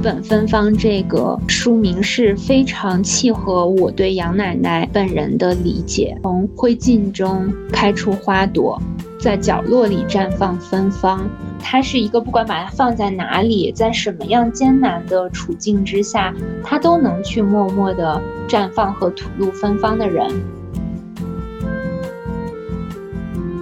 本芬芳这个书名是非常契合我对杨奶奶本人的理解。从灰烬中开出花朵，在角落里绽放芬芳。她是一个不管把它放在哪里，在什么样艰难的处境之下，她都能去默默的绽放和吐露芬芳的人。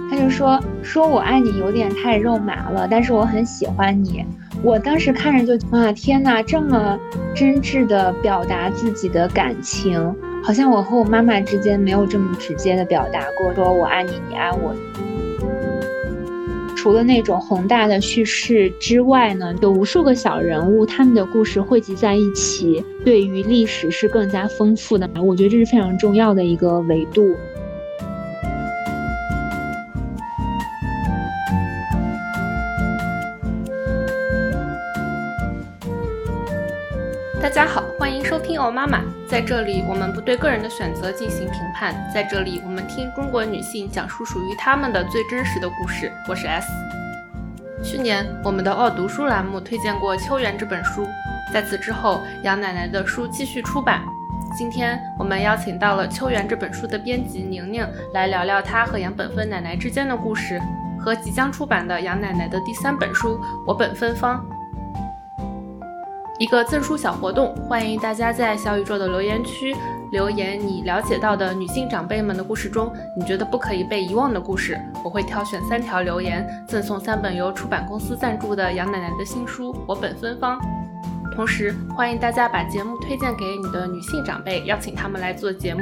他就说：“说我爱你有点太肉麻了，但是我很喜欢你。”我当时看着就啊，天哪，这么真挚的表达自己的感情，好像我和我妈妈之间没有这么直接的表达过，说我爱你，你爱我。除了那种宏大的叙事之外呢，有无数个小人物，他们的故事汇集在一起，对于历史是更加丰富的。我觉得这是非常重要的一个维度。听《哦妈妈》。在这里，我们不对个人的选择进行评判。在这里，我们听中国女性讲述属于她们的最真实的故事。我是 S。去年，我们的“哦读书”栏目推荐过《秋园》这本书。在此之后，杨奶奶的书继续出版。今天，我们邀请到了《秋园》这本书的编辑宁宁来聊聊她和杨本芬奶奶之间的故事，和即将出版的杨奶奶的第三本书《我本芬芳》。一个赠书小活动，欢迎大家在小宇宙的留言区留言你了解到的女性长辈们的故事中，你觉得不可以被遗忘的故事。我会挑选三条留言，赠送三本由出版公司赞助的杨奶奶的新书《我本芬芳》。同时，欢迎大家把节目推荐给你的女性长辈，邀请他们来做节目。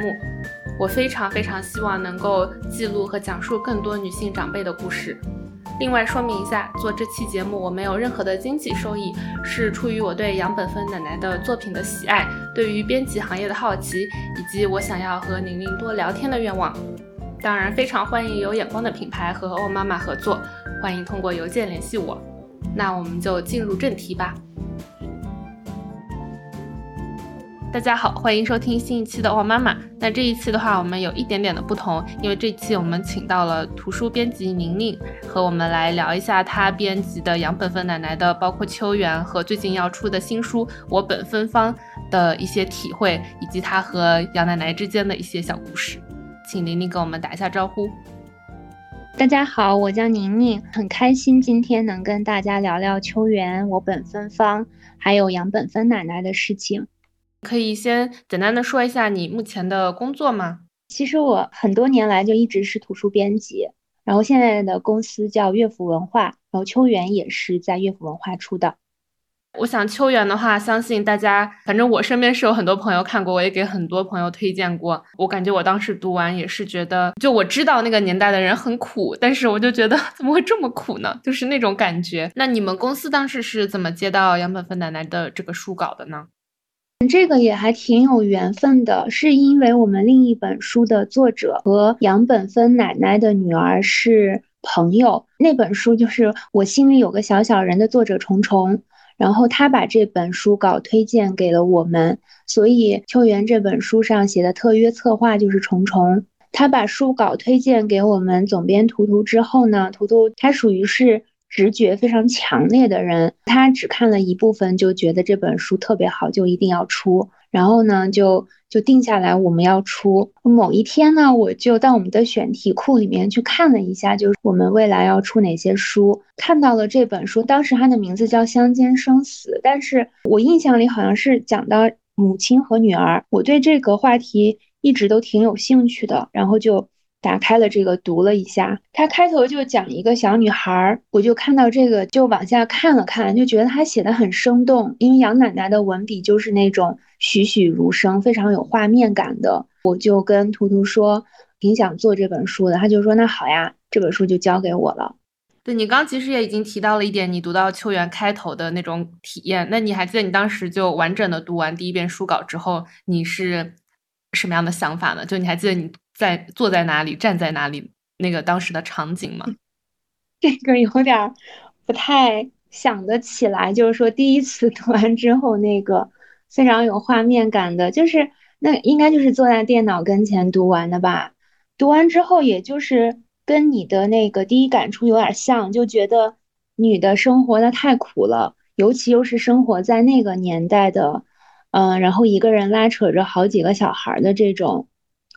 我非常非常希望能够记录和讲述更多女性长辈的故事。另外说明一下，做这期节目我没有任何的经济收益，是出于我对杨本芬奶奶的作品的喜爱，对于编辑行业的好奇，以及我想要和宁宁多聊天的愿望。当然，非常欢迎有眼光的品牌和欧妈妈合作，欢迎通过邮件联系我。那我们就进入正题吧。大家好，欢迎收听新一期的哇妈妈。那这一期的话，我们有一点点的不同，因为这期我们请到了图书编辑宁宁，和我们来聊一下她编辑的杨本芬奶奶的，包括秋园和最近要出的新书《我本芬芳》的一些体会，以及她和杨奶奶之间的一些小故事。请宁宁跟我们打一下招呼。大家好，我叫宁宁，很开心今天能跟大家聊聊秋园、我本芬芳，还有杨本芬奶奶的事情。可以先简单的说一下你目前的工作吗？其实我很多年来就一直是图书编辑，然后现在的公司叫乐府文化，然后秋园也是在乐府文化出的。我想秋园的话，相信大家，反正我身边是有很多朋友看过，我也给很多朋友推荐过。我感觉我当时读完也是觉得，就我知道那个年代的人很苦，但是我就觉得 怎么会这么苦呢？就是那种感觉。那你们公司当时是怎么接到杨本芬奶奶的这个书稿的呢？这个也还挺有缘分的，是因为我们另一本书的作者和杨本芬奶奶的女儿是朋友。那本书就是我心里有个小小人的作者虫虫，然后他把这本书稿推荐给了我们，所以秋园这本书上写的特约策划就是虫虫。他把书稿推荐给我们总编图图之后呢，图图他属于是。直觉非常强烈的人，他只看了一部分就觉得这本书特别好，就一定要出。然后呢，就就定下来我们要出。某一天呢，我就到我们的选题库里面去看了一下，就是我们未来要出哪些书，看到了这本书。当时它的名字叫《乡间生死》，但是我印象里好像是讲到母亲和女儿。我对这个话题一直都挺有兴趣的，然后就。打开了这个读了一下，他开头就讲一个小女孩，我就看到这个就往下看了看，就觉得他写的很生动，因为杨奶奶的文笔就是那种栩栩如生，非常有画面感的。我就跟图图说挺想做这本书的，他就说那好呀，这本书就交给我了。对你刚其实也已经提到了一点，你读到秋园开头的那种体验，那你还记得你当时就完整的读完第一遍书稿之后，你是什么样的想法呢？就你还记得你？在坐在哪里，站在哪里，那个当时的场景吗？这个有点不太想得起来。就是说，第一次 读完之后，那个非常有画面感的，就是那应该就是坐在电脑跟前读完的吧。读完之后，也就是跟你的那个第一感触有点像，就觉得女的生活的太苦了，尤其又是生活在那个年代的，嗯，然后一个人拉扯着好几个小孩的这种。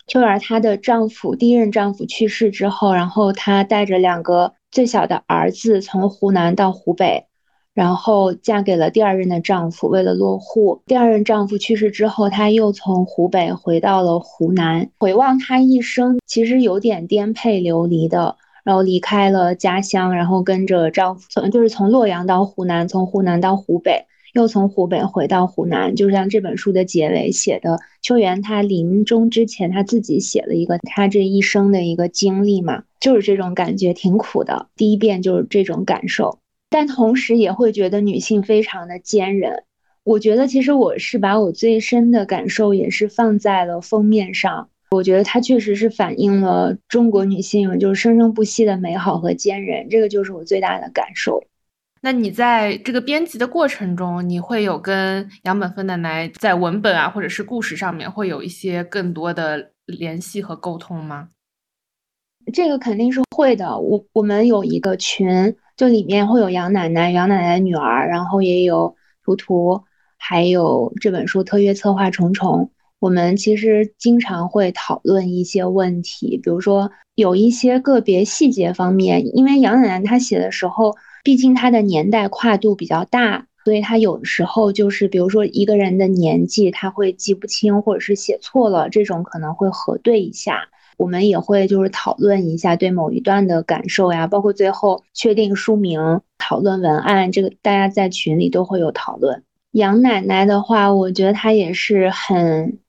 秋园她的丈夫第一任丈夫去世之后，然后她带着两个最小的儿子从湖南到湖北，然后嫁给了第二任的丈夫。为了落户，第二任丈夫去世之后，她又从湖北回到了湖南。回望她一生，其实有点颠沛流离的，然后离开了家乡，然后跟着丈夫从就是从洛阳到湖南，从湖南到湖北。又从湖北回到湖南，就像这本书的结尾写的，秋元他临终之前他自己写了一个他这一生的一个经历嘛，就是这种感觉挺苦的。第一遍就是这种感受，但同时也会觉得女性非常的坚韧。我觉得其实我是把我最深的感受也是放在了封面上，我觉得它确实是反映了中国女性就是生生不息的美好和坚韧，这个就是我最大的感受。那你在这个编辑的过程中，你会有跟杨本芬奶奶在文本啊，或者是故事上面会有一些更多的联系和沟通吗？这个肯定是会的。我我们有一个群，就里面会有杨奶奶、杨奶奶的女儿，然后也有图图，还有这本书特约策划虫虫。我们其实经常会讨论一些问题，比如说有一些个别细节方面，因为杨奶奶她写的时候。毕竟他的年代跨度比较大，所以他有时候就是，比如说一个人的年纪，他会记不清或者是写错了，这种可能会核对一下。我们也会就是讨论一下对某一段的感受呀，包括最后确定书名、讨论文案，这个大家在群里都会有讨论。杨奶奶的话，我觉得她也是很。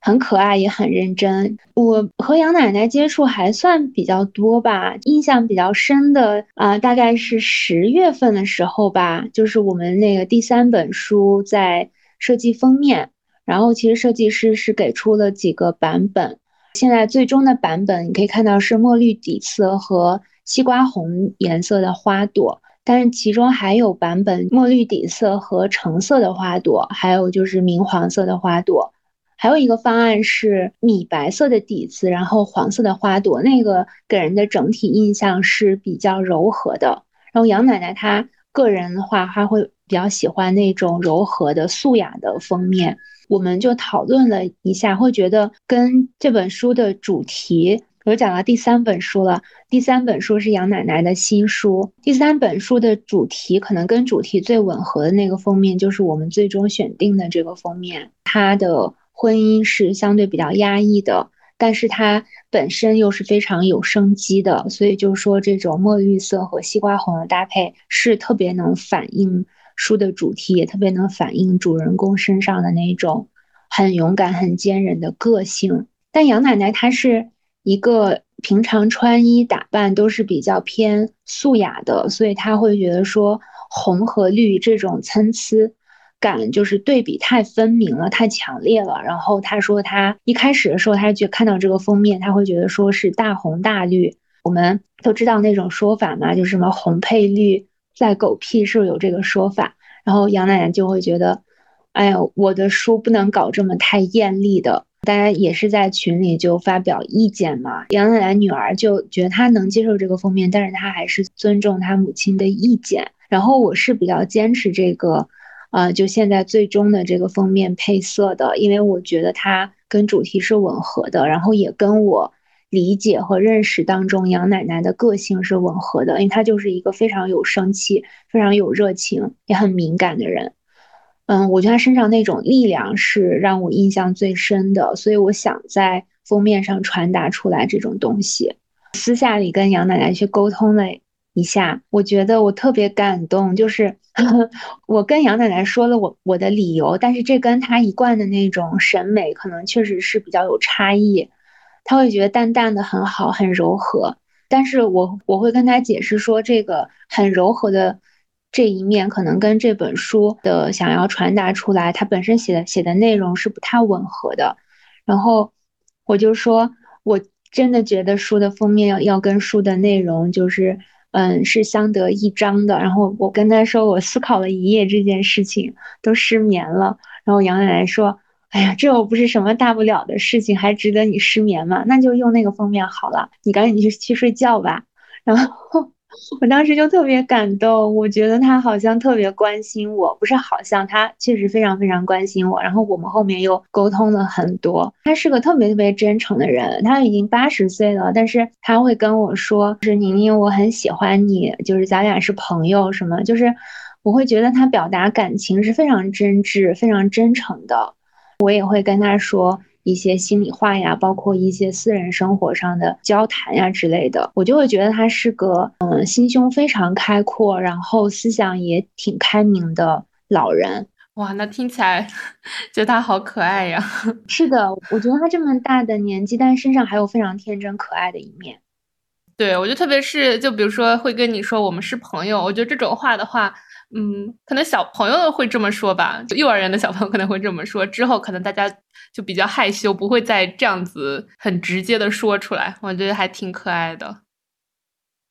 很可爱，也很认真。我和杨奶奶接触还算比较多吧，印象比较深的啊，大概是十月份的时候吧，就是我们那个第三本书在设计封面，然后其实设计师是给出了几个版本，现在最终的版本你可以看到是墨绿底色和西瓜红颜色的花朵，但是其中还有版本墨绿底色和橙色的花朵，还有就是明黄色的花朵。还有一个方案是米白色的底子，然后黄色的花朵，那个给人的整体印象是比较柔和的。然后杨奶奶她个人的话，她会比较喜欢那种柔和的素雅的封面。我们就讨论了一下，会觉得跟这本书的主题，我讲到第三本书了。第三本书是杨奶奶的新书，第三本书的主题可能跟主题最吻合的那个封面，就是我们最终选定的这个封面，它的。婚姻是相对比较压抑的，但是它本身又是非常有生机的，所以就说这种墨绿色和西瓜红的搭配是特别能反映书的主题，也特别能反映主人公身上的那种很勇敢、很坚韧的个性。但杨奶奶她是一个平常穿衣打扮都是比较偏素雅的，所以她会觉得说红和绿这种参差。感就是对比太分明了，太强烈了。然后他说，他一开始的时候，他就看到这个封面，他会觉得说是大红大绿。我们都知道那种说法嘛，就是什么红配绿在狗屁，是不是有这个说法？然后杨奶奶就会觉得，哎呀，我的书不能搞这么太艳丽的。大家也是在群里就发表意见嘛。杨奶奶女儿就觉得她能接受这个封面，但是她还是尊重她母亲的意见。然后我是比较坚持这个。啊，就现在最终的这个封面配色的，因为我觉得它跟主题是吻合的，然后也跟我理解和认识当中杨奶奶的个性是吻合的，因为她就是一个非常有生气、非常有热情、也很敏感的人。嗯，我觉得她身上那种力量是让我印象最深的，所以我想在封面上传达出来这种东西。私下里跟杨奶奶去沟通了。一下，我觉得我特别感动，就是 我跟杨奶奶说了我我的理由，但是这跟她一贯的那种审美可能确实是比较有差异。她会觉得淡淡的很好，很柔和，但是我我会跟她解释说，这个很柔和的这一面可能跟这本书的想要传达出来，它本身写的写的内容是不太吻合的。然后我就说，我真的觉得书的封面要要跟书的内容就是。嗯，是相得益彰的。然后我跟他说，我思考了一夜这件事情，都失眠了。然后杨奶奶说：“哎呀，这又不是什么大不了的事情，还值得你失眠吗？那就用那个封面好了，你赶紧去去睡觉吧。”然后我当时就特别感动，我觉得他好像特别关心我，不是好像他确实非常非常关心我。然后我们后面又沟通了很多，他是个特别特别真诚的人。他已经八十岁了，但是他会跟我说：“是宁宁，我很喜欢你，就是咱俩是朋友什么。”就是我会觉得他表达感情是非常真挚、非常真诚的。我也会跟他说。一些心里话呀，包括一些私人生活上的交谈呀之类的，我就会觉得他是个嗯心胸非常开阔，然后思想也挺开明的老人。哇，那听起来觉得他好可爱呀！是的，我觉得他这么大的年纪，但身上还有非常天真可爱的一面。对，我觉得特别是就比如说会跟你说我们是朋友，我觉得这种话的话。嗯，可能小朋友会这么说吧，就幼儿园的小朋友可能会这么说。之后可能大家就比较害羞，不会再这样子很直接的说出来。我觉得还挺可爱的。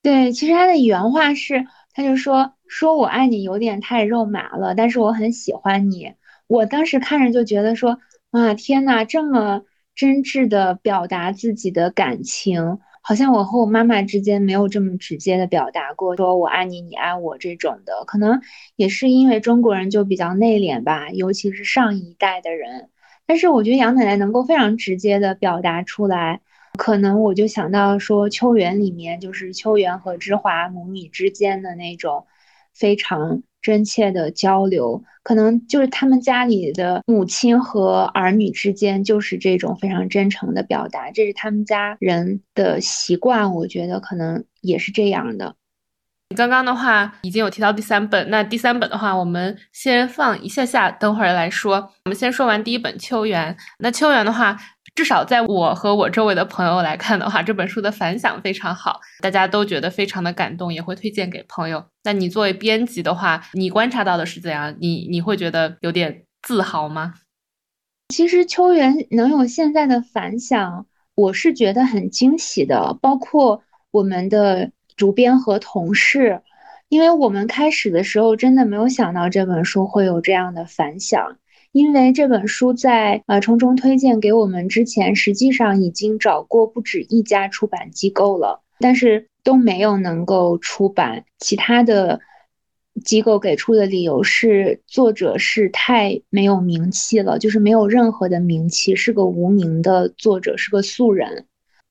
对，其实他的原话是，他就说说我爱你有点太肉麻了，但是我很喜欢你。我当时看着就觉得说，哇，天呐，这么真挚的表达自己的感情。好像我和我妈妈之间没有这么直接的表达过，说我爱你，你爱我这种的，可能也是因为中国人就比较内敛吧，尤其是上一代的人。但是我觉得杨奶奶能够非常直接的表达出来，可能我就想到说《秋园》里面就是秋园和芝华母女之间的那种非常。真切的交流，可能就是他们家里的母亲和儿女之间就是这种非常真诚的表达，这是他们家人的习惯。我觉得可能也是这样的。你刚刚的话已经有提到第三本，那第三本的话，我们先放一下下，等会儿来说。我们先说完第一本《秋园》，那《秋园》的话。至少在我和我周围的朋友来看的话，这本书的反响非常好，大家都觉得非常的感动，也会推荐给朋友。那你作为编辑的话，你观察到的是怎样？你你会觉得有点自豪吗？其实秋园能有现在的反响，我是觉得很惊喜的。包括我们的主编和同事，因为我们开始的时候真的没有想到这本书会有这样的反响。因为这本书在呃从中推荐给我们之前，实际上已经找过不止一家出版机构了，但是都没有能够出版。其他的机构给出的理由是，作者是太没有名气了，就是没有任何的名气，是个无名的作者，是个素人。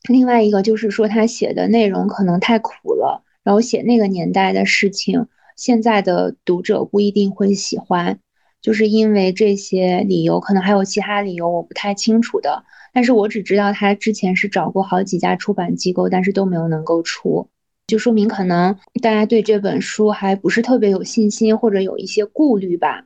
另外一个就是说，他写的内容可能太苦了，然后写那个年代的事情，现在的读者不一定会喜欢。就是因为这些理由，可能还有其他理由，我不太清楚的。但是我只知道他之前是找过好几家出版机构，但是都没有能够出，就说明可能大家对这本书还不是特别有信心，或者有一些顾虑吧。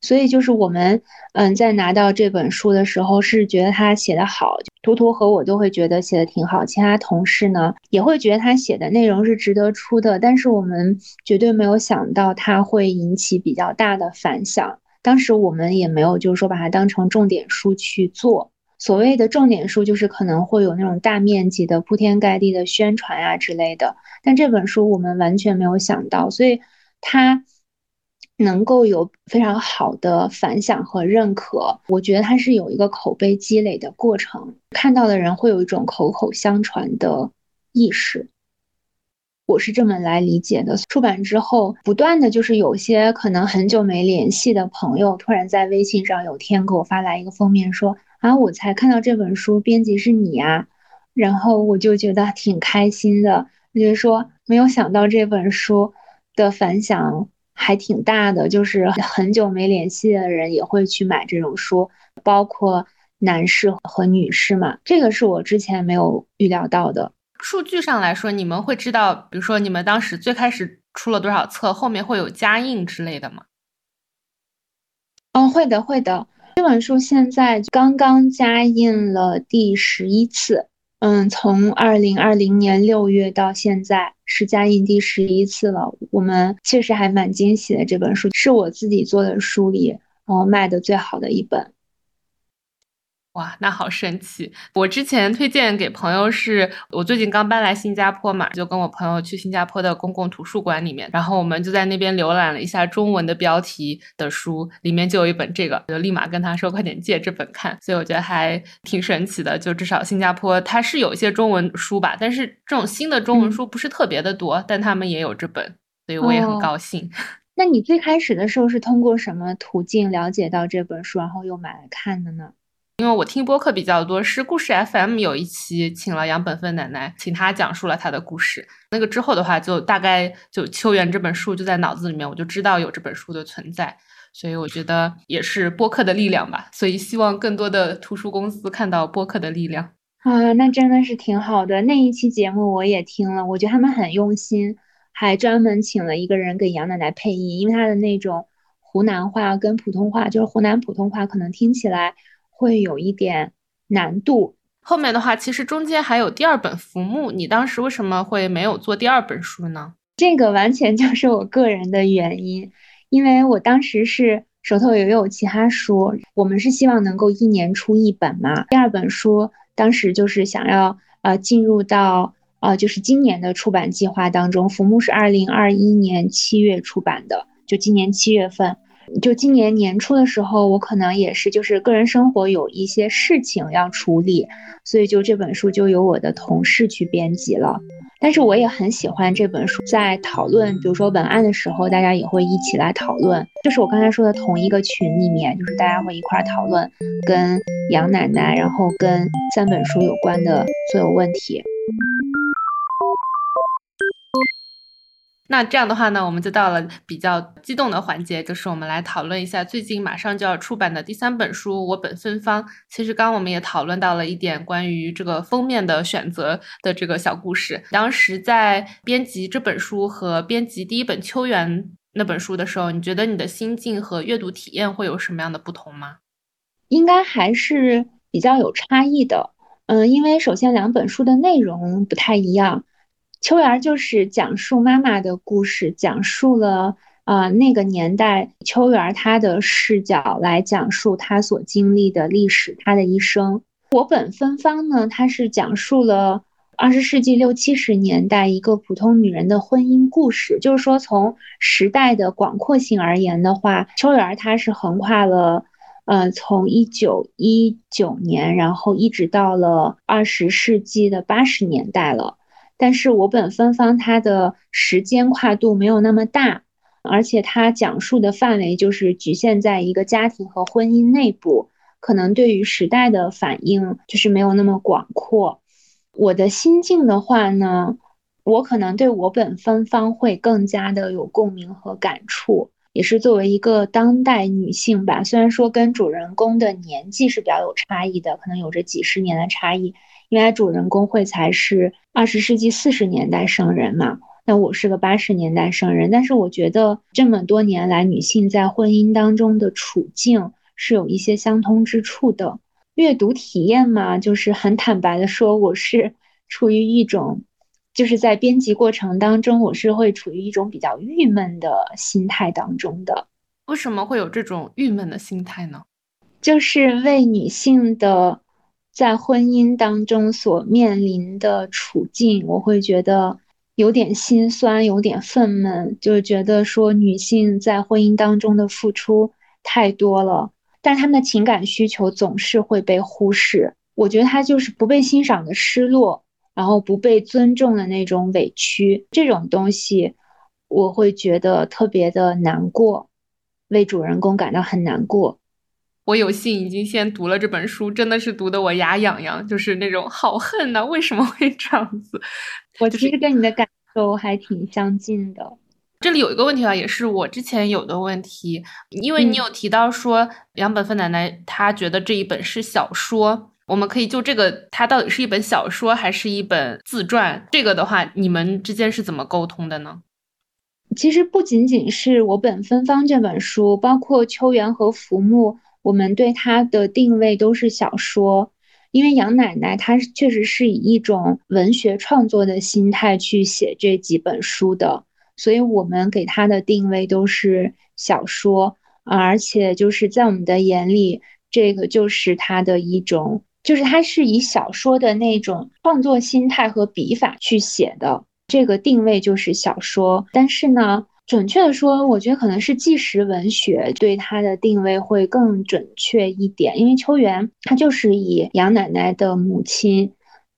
所以就是我们，嗯，在拿到这本书的时候，是觉得他写的好，图图和我都会觉得写的挺好，其他同事呢也会觉得他写的内容是值得出的，但是我们绝对没有想到他会引起比较大的反响。当时我们也没有，就是说把它当成重点书去做。所谓的重点书，就是可能会有那种大面积的铺天盖地的宣传呀之类的。但这本书我们完全没有想到，所以它能够有非常好的反响和认可。我觉得它是有一个口碑积累的过程，看到的人会有一种口口相传的意识。我是这么来理解的。出版之后，不断的就是有些可能很久没联系的朋友，突然在微信上有天给我发来一个封面，说啊，我才看到这本书，编辑是你呀。然后我就觉得挺开心的，就是说没有想到这本书的反响还挺大的，就是很久没联系的人也会去买这种书，包括男士和女士嘛。这个是我之前没有预料到的。数据上来说，你们会知道，比如说你们当时最开始出了多少册，后面会有加印之类的吗？哦，会的，会的。这本书现在刚刚加印了第十一次，嗯，从二零二零年六月到现在是加印第十一次了。我们确实还蛮惊喜的，这本书是我自己做的书里，然后卖的最好的一本。哇，那好神奇！我之前推荐给朋友，是我最近刚搬来新加坡嘛，就跟我朋友去新加坡的公共图书馆里面，然后我们就在那边浏览了一下中文的标题的书，里面就有一本这个，就立马跟他说快点借这本看。所以我觉得还挺神奇的，就至少新加坡它是有一些中文书吧，但是这种新的中文书不是特别的多，但他们也有这本，所以我也很高兴。那你最开始的时候是通过什么途径了解到这本书，然后又买来看的呢？因为我听播客比较多，是故事 FM 有一期请了杨本芬奶奶，请她讲述了她的故事。那个之后的话，就大概就秋园这本书就在脑子里面，我就知道有这本书的存在。所以我觉得也是播客的力量吧。所以希望更多的图书公司看到播客的力量啊，那真的是挺好的。那一期节目我也听了，我觉得他们很用心，还专门请了一个人给杨奶奶配音，因为她的那种湖南话跟普通话，就是湖南普通话，可能听起来。会有一点难度。后面的话，其实中间还有第二本浮木，你当时为什么会没有做第二本书呢？这个完全就是我个人的原因，因为我当时是手头也有其他书，我们是希望能够一年出一本嘛。第二本书当时就是想要呃进入到呃就是今年的出版计划当中，浮木是二零二一年七月出版的，就今年七月份。就今年年初的时候，我可能也是，就是个人生活有一些事情要处理，所以就这本书就由我的同事去编辑了。但是我也很喜欢这本书，在讨论，比如说文案的时候，大家也会一起来讨论。就是我刚才说的同一个群里面，就是大家会一块讨论跟杨奶奶，然后跟三本书有关的所有问题。那这样的话呢，我们就到了比较激动的环节，就是我们来讨论一下最近马上就要出版的第三本书《我本芬芳》。其实刚刚我们也讨论到了一点关于这个封面的选择的这个小故事。当时在编辑这本书和编辑第一本《秋园》那本书的时候，你觉得你的心境和阅读体验会有什么样的不同吗？应该还是比较有差异的。嗯，因为首先两本书的内容不太一样。秋园就是讲述妈妈的故事，讲述了啊那个年代秋园她的视角来讲述她所经历的历史，她的一生。我本芬芳呢，它是讲述了二十世纪六七十年代一个普通女人的婚姻故事。就是说，从时代的广阔性而言的话，秋园她是横跨了，呃，从一九一九年，然后一直到了二十世纪的八十年代了。但是我本芬芳它的时间跨度没有那么大，而且它讲述的范围就是局限在一个家庭和婚姻内部，可能对于时代的反应就是没有那么广阔。我的心境的话呢，我可能对我本芬芳会更加的有共鸣和感触，也是作为一个当代女性吧。虽然说跟主人公的年纪是比较有差异的，可能有着几十年的差异。因为主人公会才是二十世纪四十年代生人嘛，那我是个八十年代生人，但是我觉得这么多年来女性在婚姻当中的处境是有一些相通之处的。阅读体验嘛，就是很坦白的说，我是处于一种，就是在编辑过程当中，我是会处于一种比较郁闷的心态当中的。为什么会有这种郁闷的心态呢？就是为女性的。在婚姻当中所面临的处境，我会觉得有点心酸，有点愤懑，就是觉得说女性在婚姻当中的付出太多了，但是她们的情感需求总是会被忽视。我觉得她就是不被欣赏的失落，然后不被尊重的那种委屈，这种东西我会觉得特别的难过，为主人公感到很难过。我有幸已经先读了这本书，真的是读得我牙痒痒，就是那种好恨呐！为什么会这样子？我其实跟你的感受还挺相近的。这里有一个问题啊，也是我之前有的问题，因为你有提到说杨本芬奶奶她觉得这一本是小说，我们可以就这个，它到底是一本小说还是一本自传？这个的话，你们之间是怎么沟通的呢？其实不仅仅是我本芬芳这本书，包括秋园和浮木。我们对它的定位都是小说，因为杨奶奶她确实是以一种文学创作的心态去写这几本书的，所以我们给她的定位都是小说，而且就是在我们的眼里，这个就是他的一种，就是他是以小说的那种创作心态和笔法去写的，这个定位就是小说。但是呢，准确的说，我觉得可能是纪实文学对他的定位会更准确一点，因为秋元他就是以杨奶奶的母亲，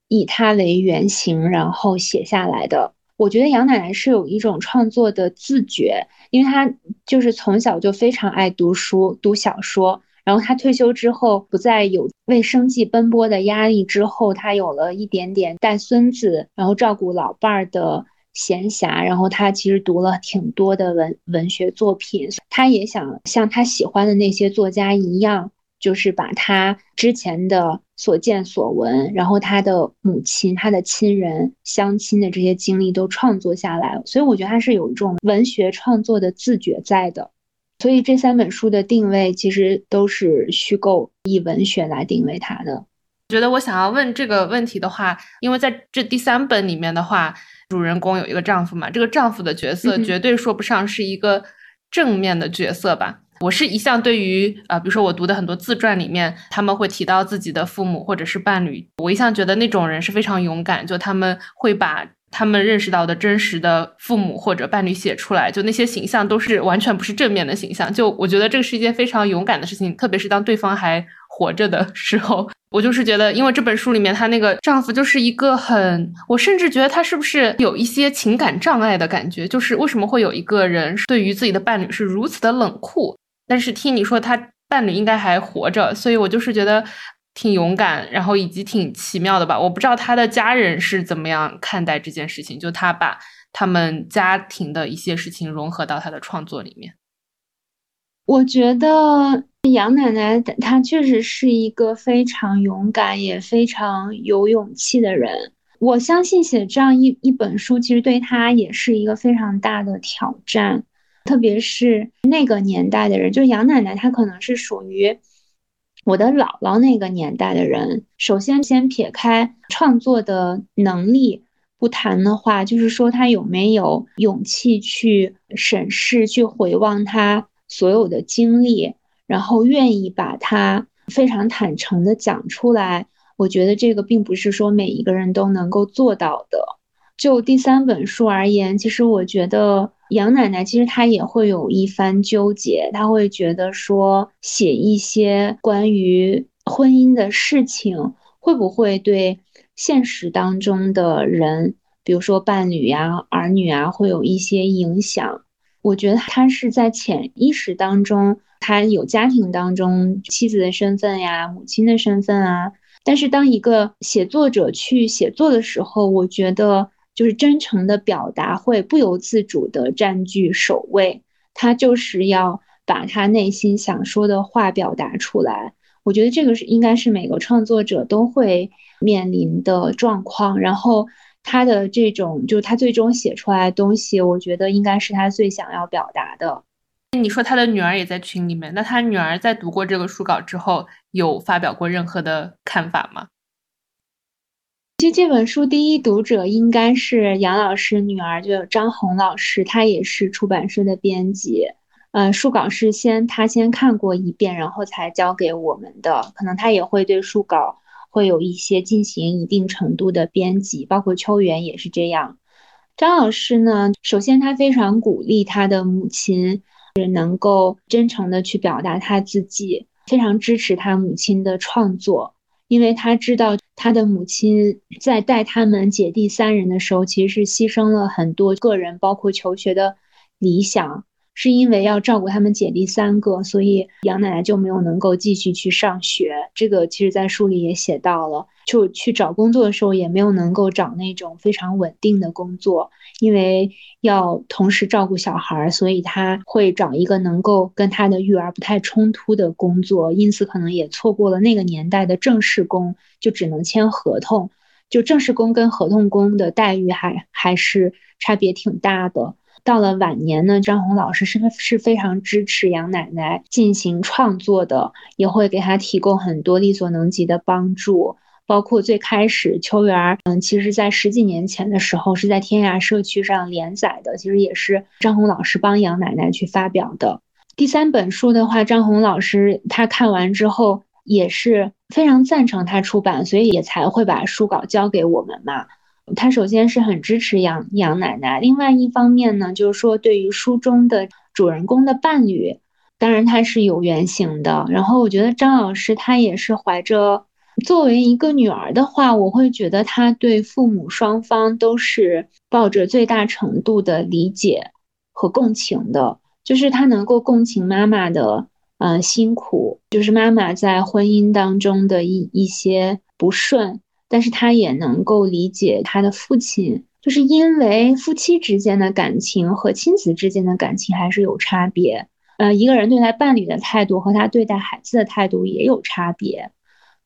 以她为原型，然后写下来的。我觉得杨奶奶是有一种创作的自觉，因为她就是从小就非常爱读书、读小说。然后她退休之后，不再有为生计奔波的压力之后，她有了一点点带孙子，然后照顾老伴儿的闲暇。然后他其实读了挺多的文文学作品，他也想像他喜欢的那些作家一样。就是把他之前的所见所闻，然后他的母亲、他的亲人、相亲的这些经历都创作下来，所以我觉得他是有一种文学创作的自觉在的。所以这三本书的定位其实都是虚构，以文学来定位他的。觉得我想要问这个问题的话，因为在这第三本里面的话，主人公有一个丈夫嘛，这个丈夫的角色绝对说不上是一个正面的角色吧。我是一向对于啊，比如说我读的很多自传里面，他们会提到自己的父母或者是伴侣，我一向觉得那种人是非常勇敢，就他们会把他们认识到的真实的父母或者伴侣写出来，就那些形象都是完全不是正面的形象，就我觉得这个是一件非常勇敢的事情，特别是当对方还活着的时候，我就是觉得，因为这本书里面她那个丈夫就是一个很，我甚至觉得他是不是有一些情感障碍的感觉，就是为什么会有一个人对于自己的伴侣是如此的冷酷。但是听你说他伴侣应该还活着，所以我就是觉得挺勇敢，然后以及挺奇妙的吧。我不知道他的家人是怎么样看待这件事情，就他把他们家庭的一些事情融合到他的创作里面。我觉得杨奶奶她确实是一个非常勇敢也非常有勇气的人。我相信写这样一一本书，其实对她也是一个非常大的挑战。特别是那个年代的人，就是杨奶奶，她可能是属于我的姥姥那个年代的人。首先，先撇开创作的能力不谈的话，就是说他有没有勇气去审视、去回望他所有的经历，然后愿意把它非常坦诚的讲出来。我觉得这个并不是说每一个人都能够做到的。就第三本书而言，其实我觉得。杨奶奶其实她也会有一番纠结，她会觉得说写一些关于婚姻的事情，会不会对现实当中的人，比如说伴侣呀、儿女啊，会有一些影响？我觉得她是在潜意识当中，她有家庭当中妻子的身份呀、母亲的身份啊。但是当一个写作者去写作的时候，我觉得。就是真诚的表达会不由自主的占据首位，他就是要把他内心想说的话表达出来。我觉得这个是应该是每个创作者都会面临的状况。然后他的这种，就是他最终写出来的东西，我觉得应该是他最想要表达的。你说他的女儿也在群里面，那他女儿在读过这个书稿之后，有发表过任何的看法吗？其实这本书第一读者应该是杨老师女儿，就张红老师，她也是出版社的编辑。嗯，书稿是先她先看过一遍，然后才交给我们的。可能她也会对书稿会有一些进行一定程度的编辑，包括秋元也是这样。张老师呢，首先他非常鼓励他的母亲是能够真诚的去表达他自己，非常支持他母亲的创作。因为他知道他的母亲在带他们姐弟三人的时候，其实是牺牲了很多个人，包括求学的理想。是因为要照顾他们姐弟三个，所以杨奶奶就没有能够继续去上学。这个其实，在书里也写到了，就去找工作的时候，也没有能够找那种非常稳定的工作，因为要同时照顾小孩，所以他会找一个能够跟他的育儿不太冲突的工作，因此可能也错过了那个年代的正式工，就只能签合同。就正式工跟合同工的待遇还还是差别挺大的。到了晚年呢，张红老师是是非常支持杨奶奶进行创作的，也会给她提供很多力所能及的帮助。包括最开始秋园，嗯，其实在十几年前的时候是在天涯社区上连载的，其实也是张红老师帮杨奶奶去发表的。第三本书的话，张红老师他看完之后也是非常赞成他出版，所以也才会把书稿交给我们嘛。他首先是很支持杨杨奶奶，另外一方面呢，就是说对于书中的主人公的伴侣，当然他是有原型的。然后我觉得张老师他也是怀着作为一个女儿的话，我会觉得他对父母双方都是抱着最大程度的理解和共情的，就是他能够共情妈妈的呃辛苦，就是妈妈在婚姻当中的一一些不顺。但是他也能够理解他的父亲，就是因为夫妻之间的感情和亲子之间的感情还是有差别。呃，一个人对待伴侣的态度和他对待孩子的态度也有差别，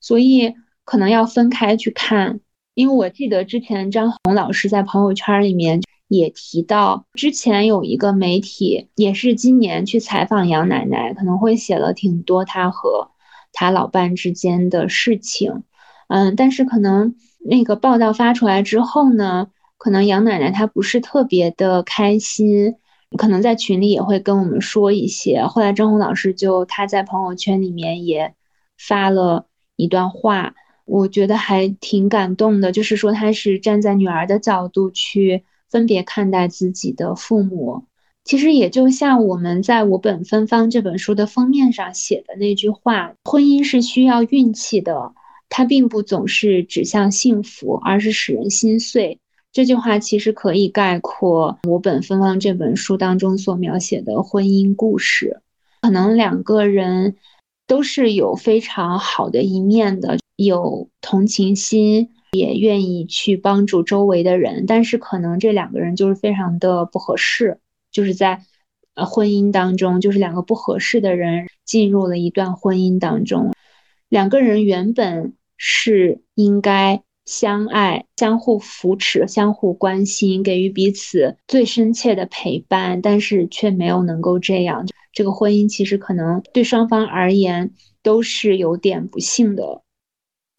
所以可能要分开去看。因为我记得之前张红老师在朋友圈里面也提到，之前有一个媒体也是今年去采访杨奶奶，可能会写了挺多他和他老伴之间的事情。嗯，但是可能那个报道发出来之后呢，可能杨奶奶她不是特别的开心，可能在群里也会跟我们说一些。后来张红老师就他在朋友圈里面也发了一段话，我觉得还挺感动的，就是说他是站在女儿的角度去分别看待自己的父母。其实也就像我们在我本芬芳这本书的封面上写的那句话：婚姻是需要运气的。它并不总是指向幸福，而是使人心碎。这句话其实可以概括我本芬芳这本书当中所描写的婚姻故事。可能两个人都是有非常好的一面的，有同情心，也愿意去帮助周围的人。但是可能这两个人就是非常的不合适，就是在呃婚姻当中，就是两个不合适的人进入了一段婚姻当中，两个人原本。是应该相爱、相互扶持、相互关心，给予彼此最深切的陪伴，但是却没有能够这样。这个婚姻其实可能对双方而言都是有点不幸的。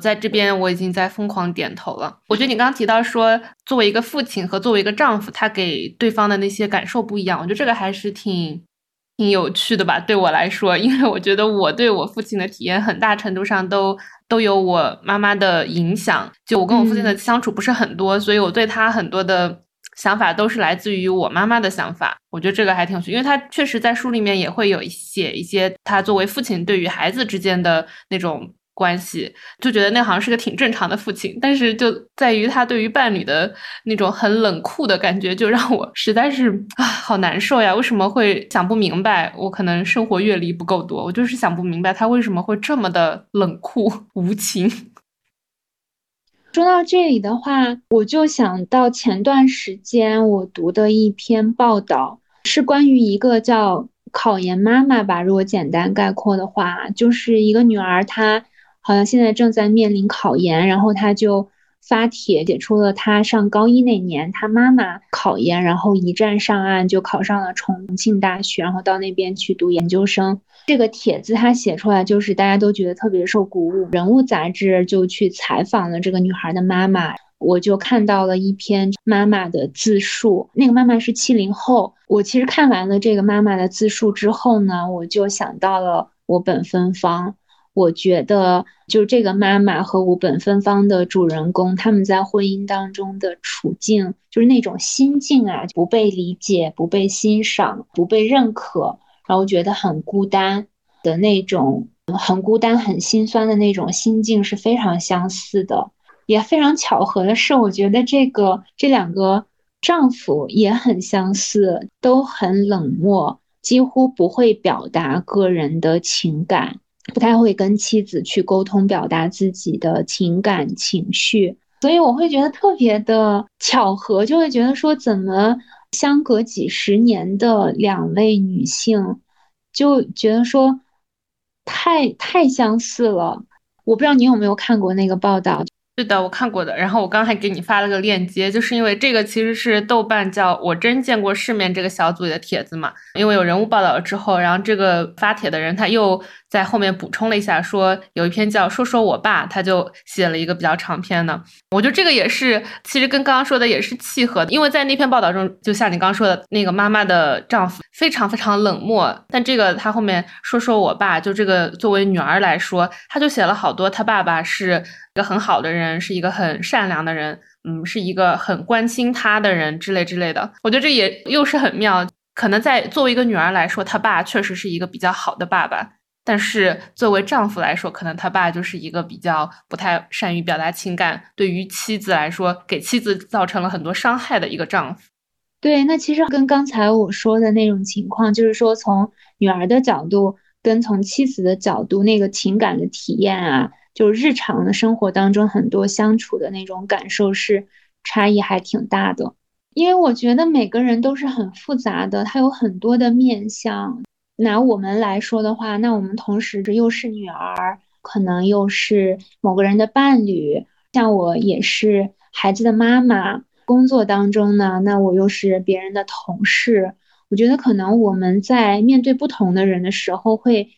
在这边，我已经在疯狂点头了。我觉得你刚刚提到说，作为一个父亲和作为一个丈夫，他给对方的那些感受不一样。我觉得这个还是挺挺有趣的吧，对我来说，因为我觉得我对我父亲的体验很大程度上都。都有我妈妈的影响，就我跟我父亲的相处不是很多，所以我对他很多的想法都是来自于我妈妈的想法。我觉得这个还挺有趣，因为他确实在书里面也会有写一些他作为父亲对于孩子之间的那种。关系就觉得那好像是个挺正常的父亲，但是就在于他对于伴侣的那种很冷酷的感觉，就让我实在是啊好难受呀！为什么会想不明白？我可能生活阅历不够多，我就是想不明白他为什么会这么的冷酷无情。说到这里的话，我就想到前段时间我读的一篇报道，是关于一个叫“考研妈妈”吧。如果简单概括的话，就是一个女儿她。好像现在正在面临考研，然后他就发帖写出了他上高一那年他妈妈考研，然后一战上岸就考上了重庆大学，然后到那边去读研究生。这个帖子他写出来就是大家都觉得特别受鼓舞。人物杂志就去采访了这个女孩的妈妈，我就看到了一篇妈妈的自述。那个妈妈是七零后。我其实看完了这个妈妈的自述之后呢，我就想到了我本芬芳。我觉得，就这个妈妈和五本芬芳的主人公，他们在婚姻当中的处境，就是那种心境啊，不被理解、不被欣赏、不被认可，然后觉得很孤单的那种，很孤单、很心酸的那种心境是非常相似的。也非常巧合的是，我觉得这个这两个丈夫也很相似，都很冷漠，几乎不会表达个人的情感。不太会跟妻子去沟通、表达自己的情感情绪，所以我会觉得特别的巧合，就会觉得说，怎么相隔几十年的两位女性，就觉得说太太相似了。我不知道你有没有看过那个报道，对的，我看过的。然后我刚还给你发了个链接，就是因为这个其实是豆瓣叫“我真见过世面”这个小组里的帖子嘛。因为有人物报道了之后，然后这个发帖的人他又在后面补充了一下，说有一篇叫“说说我爸”，他就写了一个比较长篇的。我觉得这个也是，其实跟刚刚说的也是契合的，因为在那篇报道中，就像你刚刚说的那个妈妈的丈夫非常非常冷漠，但这个他后面说说我爸，就这个作为女儿来说，他就写了好多他爸爸是。一个很好的人，是一个很善良的人，嗯，是一个很关心他的人之类之类的。我觉得这也又是很妙。可能在作为一个女儿来说，他爸确实是一个比较好的爸爸，但是作为丈夫来说，可能他爸就是一个比较不太善于表达情感，对于妻子来说，给妻子造成了很多伤害的一个丈夫。对，那其实跟刚才我说的那种情况，就是说从女儿的角度跟从妻子的角度，那个情感的体验啊。就日常的生活当中，很多相处的那种感受是差异还挺大的。因为我觉得每个人都是很复杂的，他有很多的面相。拿我们来说的话，那我们同时这又是女儿，可能又是某个人的伴侣。像我也是孩子的妈妈，工作当中呢，那我又是别人的同事。我觉得可能我们在面对不同的人的时候，会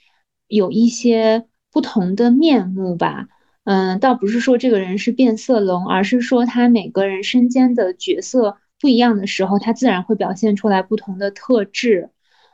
有一些。不同的面目吧，嗯，倒不是说这个人是变色龙，而是说他每个人身兼的角色不一样的时候，他自然会表现出来不同的特质。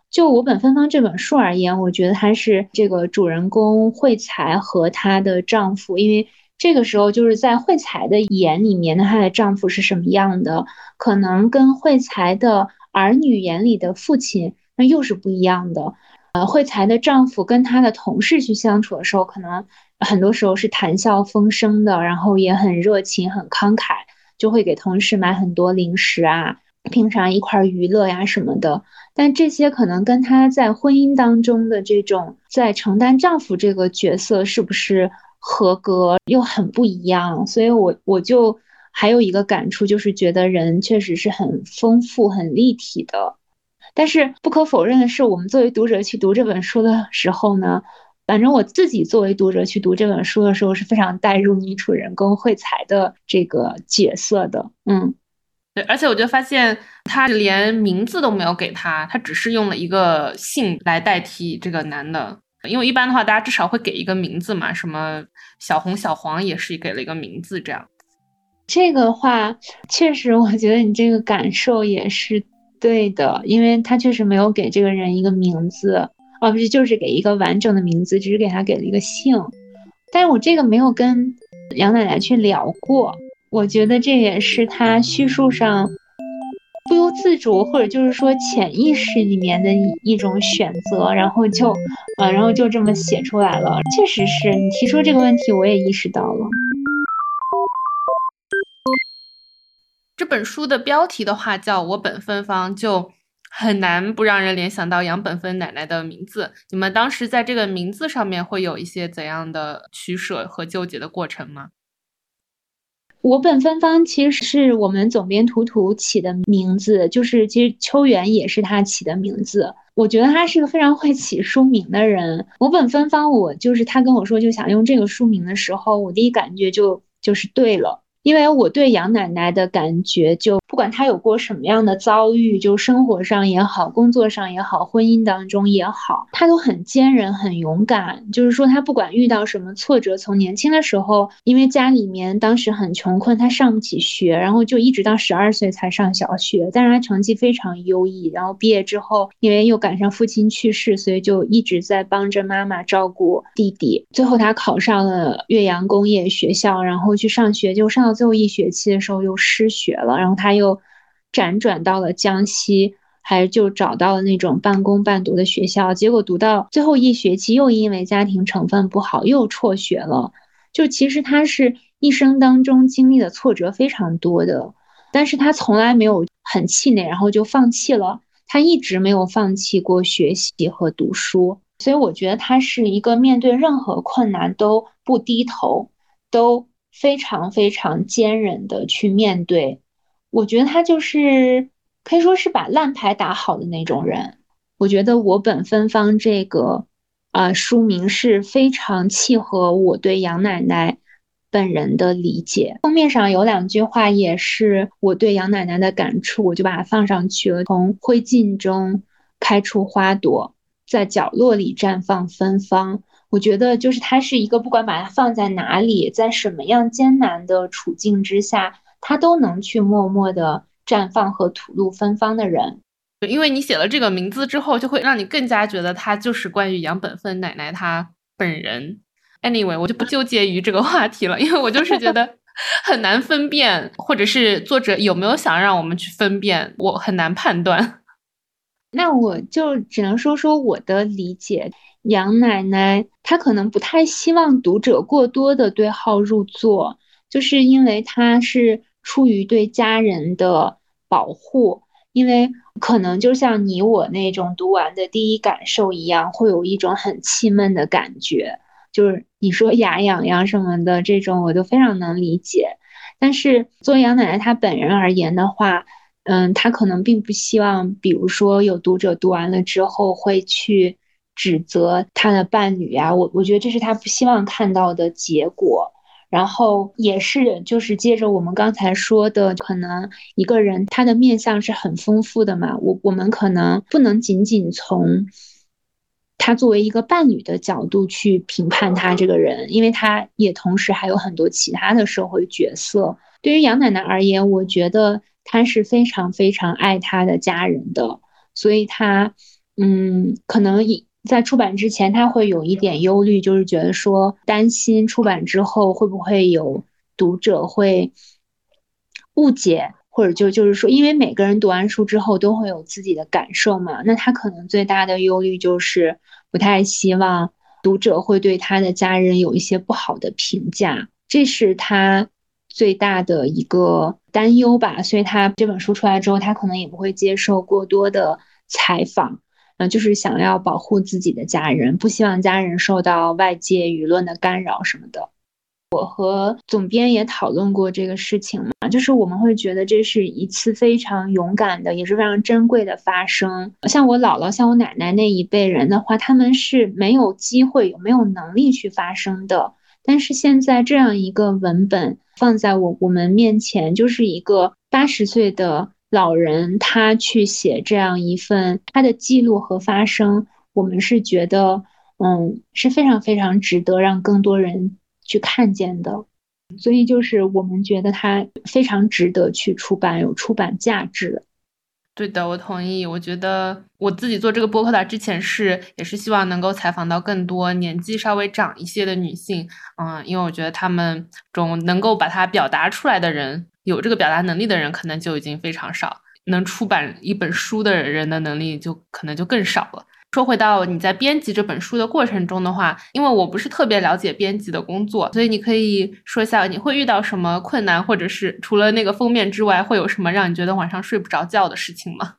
就我本芬芳这本书而言，我觉得他是这个主人公惠才和她的丈夫，因为这个时候就是在惠才的眼里面，她的丈夫是什么样的，可能跟惠才的儿女眼里的父亲那又是不一样的。呃，慧才的丈夫跟他的同事去相处的时候，可能很多时候是谈笑风生的，然后也很热情、很慷慨，就会给同事买很多零食啊，平常一块娱乐呀什么的。但这些可能跟他在婚姻当中的这种在承担丈夫这个角色是不是合格又很不一样。所以我我就还有一个感触，就是觉得人确实是很丰富、很立体的。但是不可否认的是，我们作为读者去读这本书的时候呢，反正我自己作为读者去读这本书的时候是非常带入女主人公惠才的这个角色的。嗯，对，而且我就发现他连名字都没有给他，他只是用了一个姓来代替这个男的。因为一般的话，大家至少会给一个名字嘛，什么小红、小黄也是给了一个名字这样。这个话确实，我觉得你这个感受也是。对的，因为他确实没有给这个人一个名字，哦，不是，就是给一个完整的名字，只是给他给了一个姓。但是我这个没有跟杨奶奶去聊过，我觉得这也是他叙述上不由自主，或者就是说潜意识里面的一种选择，然后就，呃，然后就这么写出来了。确实是你提出这个问题，我也意识到了。这本书的标题的话叫我本芬芳，就很难不让人联想到杨本芬奶奶的名字。你们当时在这个名字上面会有一些怎样的取舍和纠结的过程吗？我本芬芳其实是我们总编图图起的名字，就是其实秋元也是他起的名字。我觉得他是个非常会起书名的人。我本芬芳，我就是他跟我说就想用这个书名的时候，我第一感觉就就是对了。因为我对杨奶奶的感觉，就不管她有过什么样的遭遇，就生活上也好，工作上也好，婚姻当中也好，她都很坚韧、很勇敢。就是说，她不管遇到什么挫折，从年轻的时候，因为家里面当时很穷困，她上不起学，然后就一直到十二岁才上小学。但是她成绩非常优异，然后毕业之后，因为又赶上父亲去世，所以就一直在帮着妈妈照顾弟弟。最后，她考上了岳阳工业学校，然后去上学，就上。最后一学期的时候又失学了，然后他又辗转到了江西，还就找到了那种半工半读的学校。结果读到最后一学期，又因为家庭成分不好，又辍学了。就其实他是一生当中经历的挫折非常多的，但是他从来没有很气馁，然后就放弃了。他一直没有放弃过学习和读书，所以我觉得他是一个面对任何困难都不低头，都。非常非常坚韧的去面对，我觉得他就是可以说是把烂牌打好的那种人。我觉得我本芬芳这个啊书名是非常契合我对杨奶奶本人的理解。封面上有两句话，也是我对杨奶奶的感触，我就把它放上去了。从灰烬中开出花朵，在角落里绽放芬芳。我觉得，就是他是一个不管把它放在哪里，在什么样艰难的处境之下，他都能去默默的绽放和吐露芬芳的人。因为你写了这个名字之后，就会让你更加觉得他就是关于杨本芬奶奶她本人。Anyway，我就不纠结于这个话题了，因为我就是觉得很难分辨，或者是作者有没有想让我们去分辨，我很难判断。那我就只能说说我的理解。杨奶奶她可能不太希望读者过多的对号入座，就是因为她是出于对家人的保护，因为可能就像你我那种读完的第一感受一样，会有一种很气闷的感觉，就是你说牙痒痒什么的这种，我都非常能理解。但是作为杨奶奶她本人而言的话，嗯，她可能并不希望，比如说有读者读完了之后会去。指责他的伴侣呀，我我觉得这是他不希望看到的结果。然后也是，就是接着我们刚才说的，可能一个人他的面相是很丰富的嘛。我我们可能不能仅仅从他作为一个伴侣的角度去评判他这个人，因为他也同时还有很多其他的社会角色。对于杨奶奶而言，我觉得她是非常非常爱她的家人的，所以她嗯，可能以。在出版之前，他会有一点忧虑，就是觉得说担心出版之后会不会有读者会误解，或者就就是说，因为每个人读完书之后都会有自己的感受嘛，那他可能最大的忧虑就是不太希望读者会对他的家人有一些不好的评价，这是他最大的一个担忧吧。所以他这本书出来之后，他可能也不会接受过多的采访。就是想要保护自己的家人，不希望家人受到外界舆论的干扰什么的。我和总编也讨论过这个事情嘛，就是我们会觉得这是一次非常勇敢的，也是非常珍贵的发生。像我姥姥、像我奶奶那一辈人的话，他们是没有机会、有没有能力去发声的。但是现在这样一个文本放在我我们面前，就是一个八十岁的。老人他去写这样一份他的记录和发声，我们是觉得，嗯，是非常非常值得让更多人去看见的，所以就是我们觉得他非常值得去出版，有出版价值。对的，我同意。我觉得我自己做这个播客的之前是也是希望能够采访到更多年纪稍微长一些的女性，嗯，因为我觉得她们中能够把它表达出来的人。有这个表达能力的人可能就已经非常少，能出版一本书的人的能力就可能就更少了。说回到你在编辑这本书的过程中的话，因为我不是特别了解编辑的工作，所以你可以说一下你会遇到什么困难，或者是除了那个封面之外，会有什么让你觉得晚上睡不着觉的事情吗？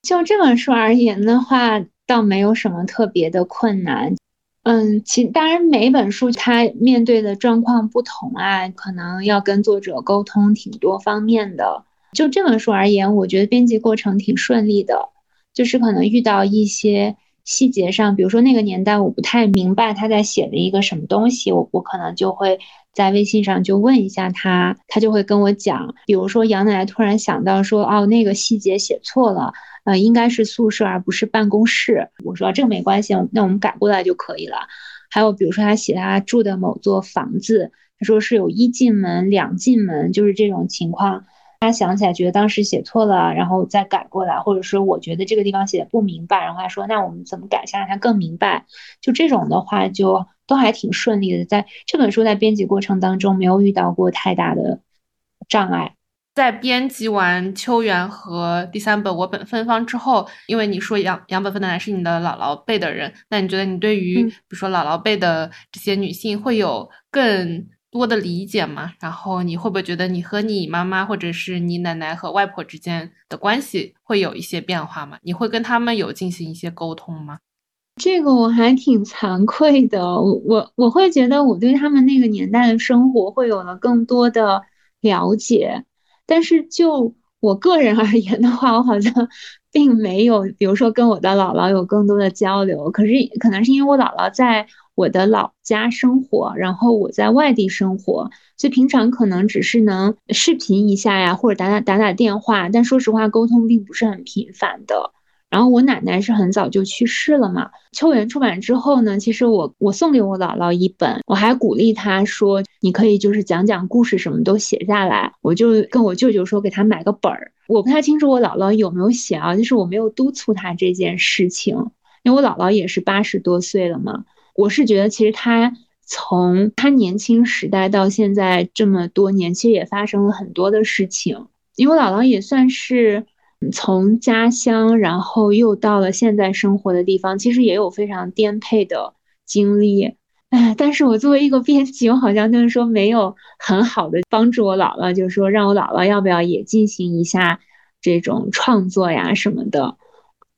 就这本书而言的话，倒没有什么特别的困难。嗯，其当然每一本书它面对的状况不同啊，可能要跟作者沟通挺多方面的。就这本书而言，我觉得编辑过程挺顺利的，就是可能遇到一些细节上，比如说那个年代我不太明白他在写的一个什么东西，我我可能就会在微信上就问一下他，他就会跟我讲。比如说杨奶奶突然想到说，哦，那个细节写错了。呃，应该是宿舍而不是办公室。我说这个没关系，那我们改过来就可以了。还有比如说他写他住的某座房子，他说是有一进门两进门，就是这种情况。他想起来觉得当时写错了，然后再改过来，或者说我觉得这个地方写的不明白，然后他说那我们怎么改一下让他更明白？就这种的话就都还挺顺利的。在这本书在编辑过程当中没有遇到过太大的障碍。在编辑完《秋园》和第三本《我本芬芳》之后，因为你说杨杨本芬奶奶是你的姥姥辈的人，那你觉得你对于比如说姥姥辈的这些女性会有更多的理解吗？然后你会不会觉得你和你妈妈或者是你奶奶和外婆之间的关系会有一些变化吗？你会跟他们有进行一些沟通吗？这个我还挺惭愧的，我我我会觉得我对他们那个年代的生活会有了更多的了解。但是就我个人而言的话，我好像 并没有，比如说跟我的姥姥有更多的交流。可是可能是因为我姥姥在我的老家生活，然后我在外地生活，所以平常可能只是能视频一下呀，或者打打打打电话，但说实话，沟通并不是很频繁的。然后我奶奶是很早就去世了嘛。秋园出版之后呢，其实我我送给我姥姥一本，我还鼓励她说，你可以就是讲讲故事，什么都写下来。我就跟我舅舅说，给他买个本儿。我不太清楚我姥姥有没有写啊，就是我没有督促她这件事情，因为我姥姥也是八十多岁了嘛。我是觉得其实她从她年轻时代到现在这么多年，其实也发生了很多的事情。因为我姥姥也算是。从家乡，然后又到了现在生活的地方，其实也有非常颠沛的经历。哎，但是我作为一个编辑，我好像就是说没有很好的帮助我姥姥，就是说让我姥姥要不要也进行一下这种创作呀什么的。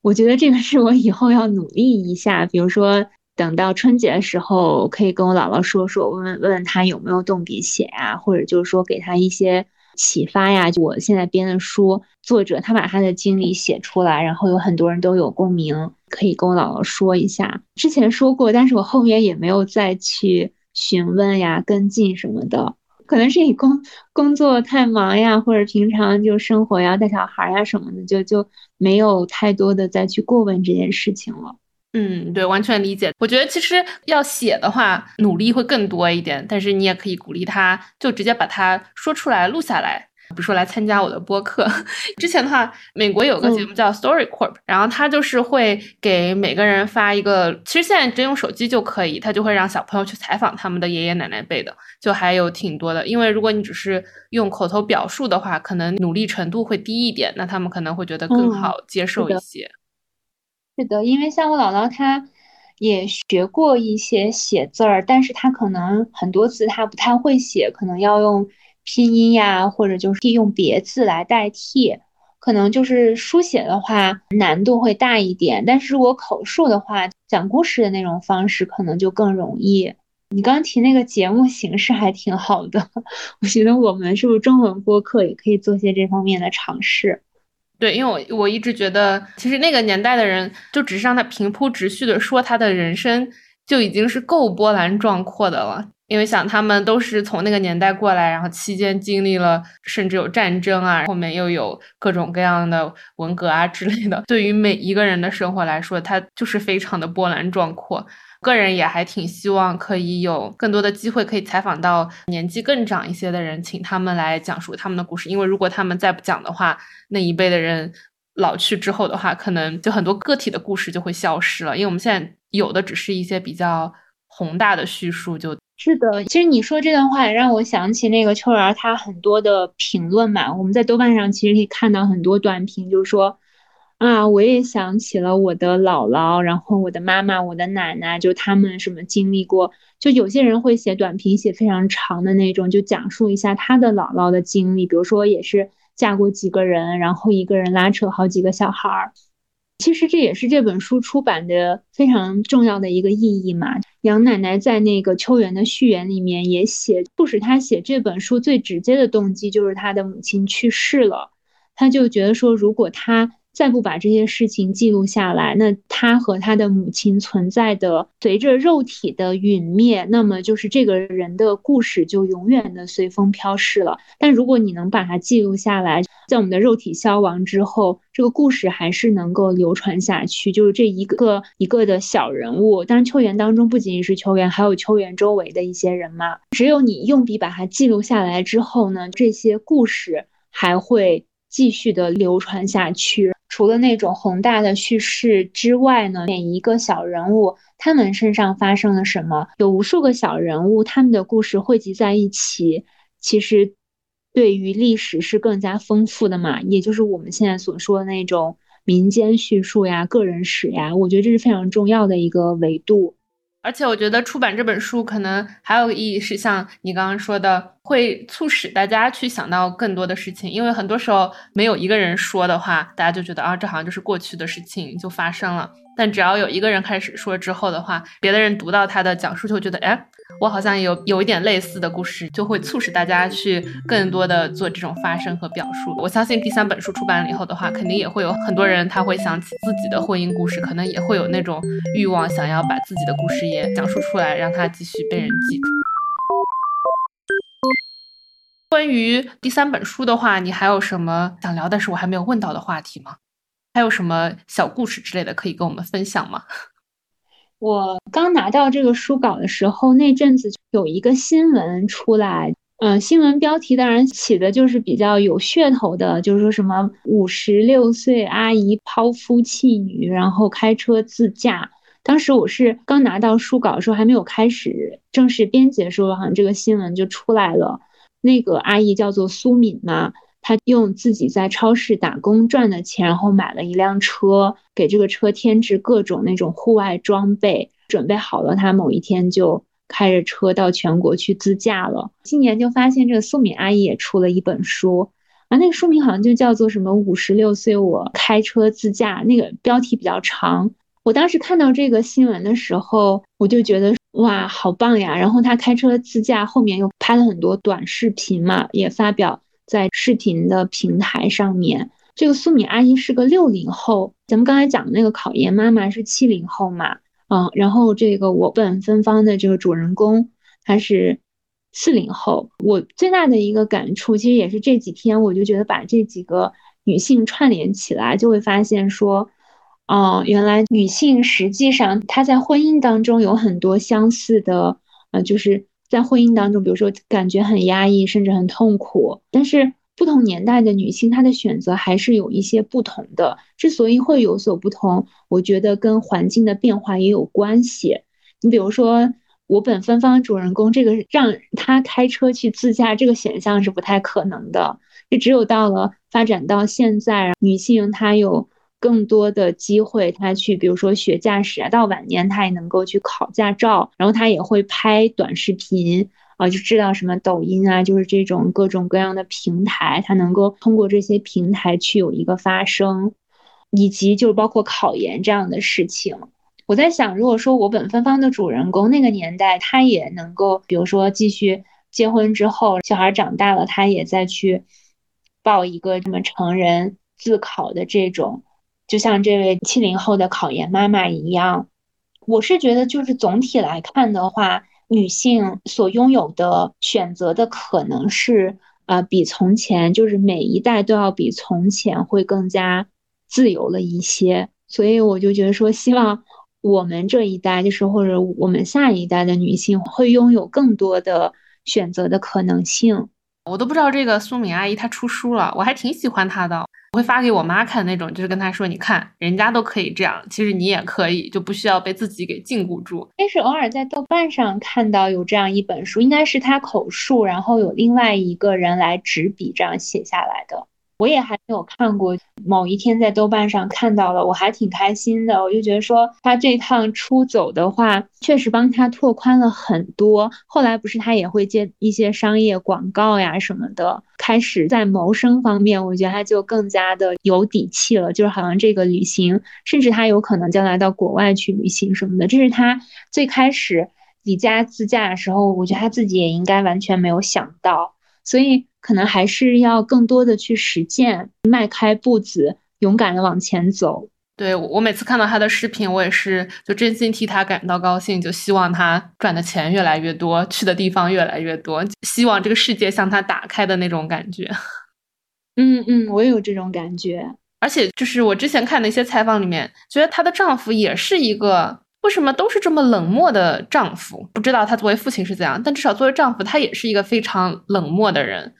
我觉得这个是我以后要努力一下，比如说等到春节的时候，可以跟我姥姥说说，问问问问他有没有动笔写呀，或者就是说给他一些。启发呀！就我现在编的书，作者他把他的经历写出来，然后有很多人都有共鸣，可以跟我姥姥说一下。之前说过，但是我后面也没有再去询问呀、跟进什么的。可能是你工工作太忙呀，或者平常就生活呀、带小孩呀什么的，就就没有太多的再去过问这件事情了。嗯，对，完全理解。我觉得其实要写的话，努力会更多一点。但是你也可以鼓励他，就直接把它说出来，录下来。比如说来参加我的播客。之前的话，美国有个节目叫 Story Corp，然后他就是会给每个人发一个，其实现在直接用手机就可以，他就会让小朋友去采访他们的爷爷奶奶辈的，就还有挺多的。因为如果你只是用口头表述的话，可能努力程度会低一点，那他们可能会觉得更好接受一些。是的，因为像我姥姥，她也学过一些写字儿，但是她可能很多字她不太会写，可能要用拼音呀，或者就是用别字来代替，可能就是书写的话难度会大一点。但是如果口述的话，讲故事的那种方式可能就更容易。你刚提那个节目形式还挺好的，我觉得我们是不是中文播客也可以做些这方面的尝试？对，因为我我一直觉得，其实那个年代的人，就只是让他平铺直叙的说他的人生，就已经是够波澜壮阔的了。因为想他们都是从那个年代过来，然后期间经历了，甚至有战争啊，后面又有各种各样的文革啊之类的。对于每一个人的生活来说，他就是非常的波澜壮阔。个人也还挺希望可以有更多的机会，可以采访到年纪更长一些的人，请他们来讲述他们的故事。因为如果他们再不讲的话，那一辈的人老去之后的话，可能就很多个体的故事就会消失了。因为我们现在有的只是一些比较宏大的叙述。就是的，其实你说这段话也让我想起那个秋儿他很多的评论嘛。我们在豆瓣上其实可以看到很多短评，就是说。啊，我也想起了我的姥姥，然后我的妈妈，我的奶奶，就他们什么经历过？就有些人会写短评，写非常长的那种，就讲述一下他的姥姥的经历，比如说也是嫁过几个人，然后一个人拉扯好几个小孩儿。其实这也是这本书出版的非常重要的一个意义嘛。杨奶奶在那个秋园的序言里面也写，促使她写这本书最直接的动机就是她的母亲去世了，她就觉得说，如果她。再不把这些事情记录下来，那他和他的母亲存在的随着肉体的陨灭，那么就是这个人的故事就永远的随风飘逝了。但如果你能把它记录下来，在我们的肉体消亡之后，这个故事还是能够流传下去。就是这一个一个的小人物，当然秋园当中不仅仅是秋园，还有秋园周围的一些人嘛。只有你用笔把它记录下来之后呢，这些故事还会继续的流传下去。除了那种宏大的叙事之外呢，每一个小人物他们身上发生了什么？有无数个小人物，他们的故事汇集在一起，其实对于历史是更加丰富的嘛。也就是我们现在所说的那种民间叙述呀、个人史呀，我觉得这是非常重要的一个维度。而且我觉得出版这本书可能还有意义是，像你刚刚说的，会促使大家去想到更多的事情。因为很多时候没有一个人说的话，大家就觉得啊，这好像就是过去的事情就发生了。但只要有一个人开始说之后的话，别的人读到他的讲述，就觉得哎，我好像有有一点类似的故事，就会促使大家去更多的做这种发声和表述。我相信第三本书出版了以后的话，肯定也会有很多人他会想起自己的婚姻故事，可能也会有那种欲望，想要把自己的故事也讲述出来，让它继续被人记住。关于第三本书的话，你还有什么想聊的是我还没有问到的话题吗？还有什么小故事之类的可以跟我们分享吗？我刚拿到这个书稿的时候，那阵子有一个新闻出来，嗯，新闻标题当然起的就是比较有噱头的，就是说什么五十六岁阿姨抛夫弃女，然后开车自驾。当时我是刚拿到书稿的时候，还没有开始正式编辑的时候，好像这个新闻就出来了。那个阿姨叫做苏敏嘛。他用自己在超市打工赚的钱，然后买了一辆车，给这个车添置各种那种户外装备，准备好了，他某一天就开着车到全国去自驾了。今年就发现这个苏敏阿姨也出了一本书，啊，那个书名好像就叫做什么“五十六岁我开车自驾”，那个标题比较长。我当时看到这个新闻的时候，我就觉得哇，好棒呀！然后他开车自驾，后面又拍了很多短视频嘛，也发表。在视频的平台上面，这个苏敏阿姨是个六零后，咱们刚才讲的那个考研妈妈是七零后嘛，嗯，然后这个我本芬芳的这个主人公他是四零后。我最大的一个感触，其实也是这几天，我就觉得把这几个女性串联起来，就会发现说，哦，原来女性实际上她在婚姻当中有很多相似的，呃，就是。在婚姻当中，比如说感觉很压抑，甚至很痛苦，但是不同年代的女性，她的选择还是有一些不同的。之所以会有所不同，我觉得跟环境的变化也有关系。你比如说，我本芬芳主人公，这个让他开车去自驾，这个选项是不太可能的。就只有到了发展到现在，女性她有。更多的机会，他去，比如说学驾驶啊，到晚年他也能够去考驾照，然后他也会拍短视频啊，就知道什么抖音啊，就是这种各种各样的平台，他能够通过这些平台去有一个发声，以及就是包括考研这样的事情。我在想，如果说我本芬芳的主人公那个年代，他也能够，比如说继续结婚之后，小孩长大了，他也再去报一个什么成人自考的这种。就像这位七零后的考研妈妈一样，我是觉得，就是总体来看的话，女性所拥有的选择的可能是，呃，比从前，就是每一代都要比从前会更加自由了一些。所以我就觉得说，希望我们这一代，就是或者我们下一代的女性，会拥有更多的选择的可能性。我都不知道这个苏敏阿姨她出书了，我还挺喜欢她的。我会发给我妈看那种，就是跟她说：“你看，人家都可以这样，其实你也可以，就不需要被自己给禁锢住。”但是偶尔在豆瓣上看到有这样一本书，应该是她口述，然后有另外一个人来执笔这样写下来的。我也还没有看过，某一天在豆瓣上看到了，我还挺开心的。我就觉得说他这趟出走的话，确实帮他拓宽了很多。后来不是他也会接一些商业广告呀什么的，开始在谋生方面，我觉得他就更加的有底气了。就是好像这个旅行，甚至他有可能将来到国外去旅行什么的，这是他最开始离家自驾的时候，我觉得他自己也应该完全没有想到，所以。可能还是要更多的去实践，迈开步子，勇敢的往前走。对我每次看到他的视频，我也是就真心替他感到高兴，就希望他赚的钱越来越多，去的地方越来越多，希望这个世界向他打开的那种感觉。嗯嗯，我也有这种感觉。而且就是我之前看的一些采访里面，觉得她的丈夫也是一个。为什么都是这么冷漠的丈夫？不知道他作为父亲是怎样，但至少作为丈夫，他也是一个非常冷漠的人。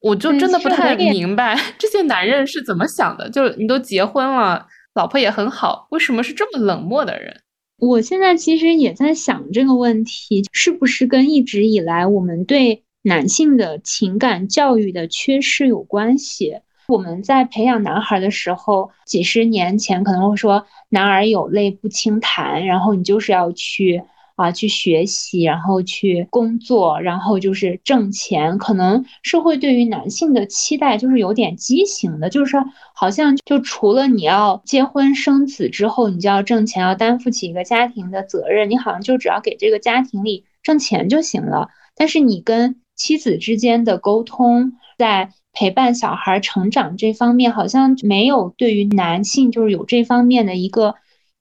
我就真的不太明白这些男人是怎么想的。就你都结婚了，老婆也很好，为什么是这么冷漠的人？我现在其实也在想这个问题，是不是跟一直以来我们对男性的情感教育的缺失有关系？我们在培养男孩的时候，几十年前可能会说“男儿有泪不轻弹”，然后你就是要去。啊，去学习，然后去工作，然后就是挣钱。可能社会对于男性的期待就是有点畸形的，就是好像就除了你要结婚生子之后，你就要挣钱，要担负起一个家庭的责任。你好像就只要给这个家庭里挣钱就行了。但是你跟妻子之间的沟通，在陪伴小孩成长这方面，好像没有对于男性就是有这方面的一个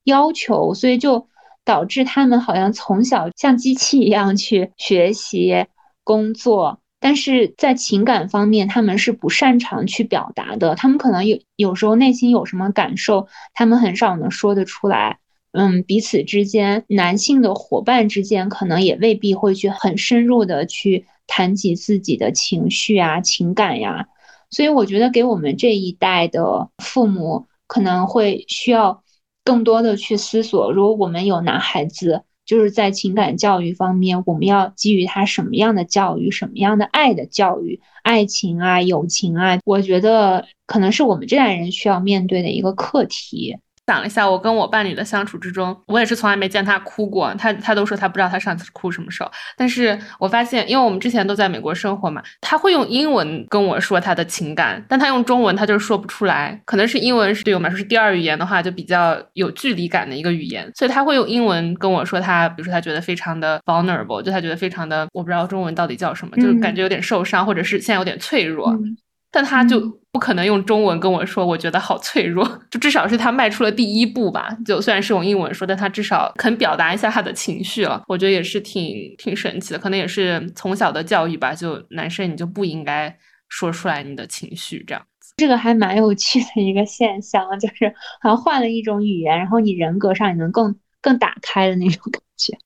要求，所以就导致他们好像从小像机器一样去学习工作。但是在情感方面，他们是不擅长去表达的。他们可能有有时候内心有什么感受，他们很少能说得出来。嗯，彼此之间，男性的伙伴之间，可能也未必会去很深入的去谈及自己的情绪啊、情感呀。所以，我觉得给我们这一代的父母，可能会需要更多的去思索：如果我们有男孩子。就是在情感教育方面，我们要给予他什么样的教育，什么样的爱的教育，爱情啊，友情啊，我觉得可能是我们这代人需要面对的一个课题。想了一下，我跟我伴侣的相处之中，我也是从来没见他哭过。他他都说他不知道他上次哭什么时候。但是我发现，因为我们之前都在美国生活嘛，他会用英文跟我说他的情感，但他用中文他就是说不出来。可能是英文是对我们来说是第二语言的话，就比较有距离感的一个语言，所以他会用英文跟我说他，比如说他觉得非常的 vulnerable，就他觉得非常的，我不知道中文到底叫什么，就是感觉有点受伤，或者是现在有点脆弱。但他就不可能用中文跟我说，我觉得好脆弱。就至少是他迈出了第一步吧。就虽然是用英文说，但他至少肯表达一下他的情绪了。我觉得也是挺挺神奇的，可能也是从小的教育吧。就男生你就不应该说出来你的情绪，这样子。这个还蛮有趣的一个现象，就是好像换了一种语言，然后你人格上也能更更打开的那种感觉。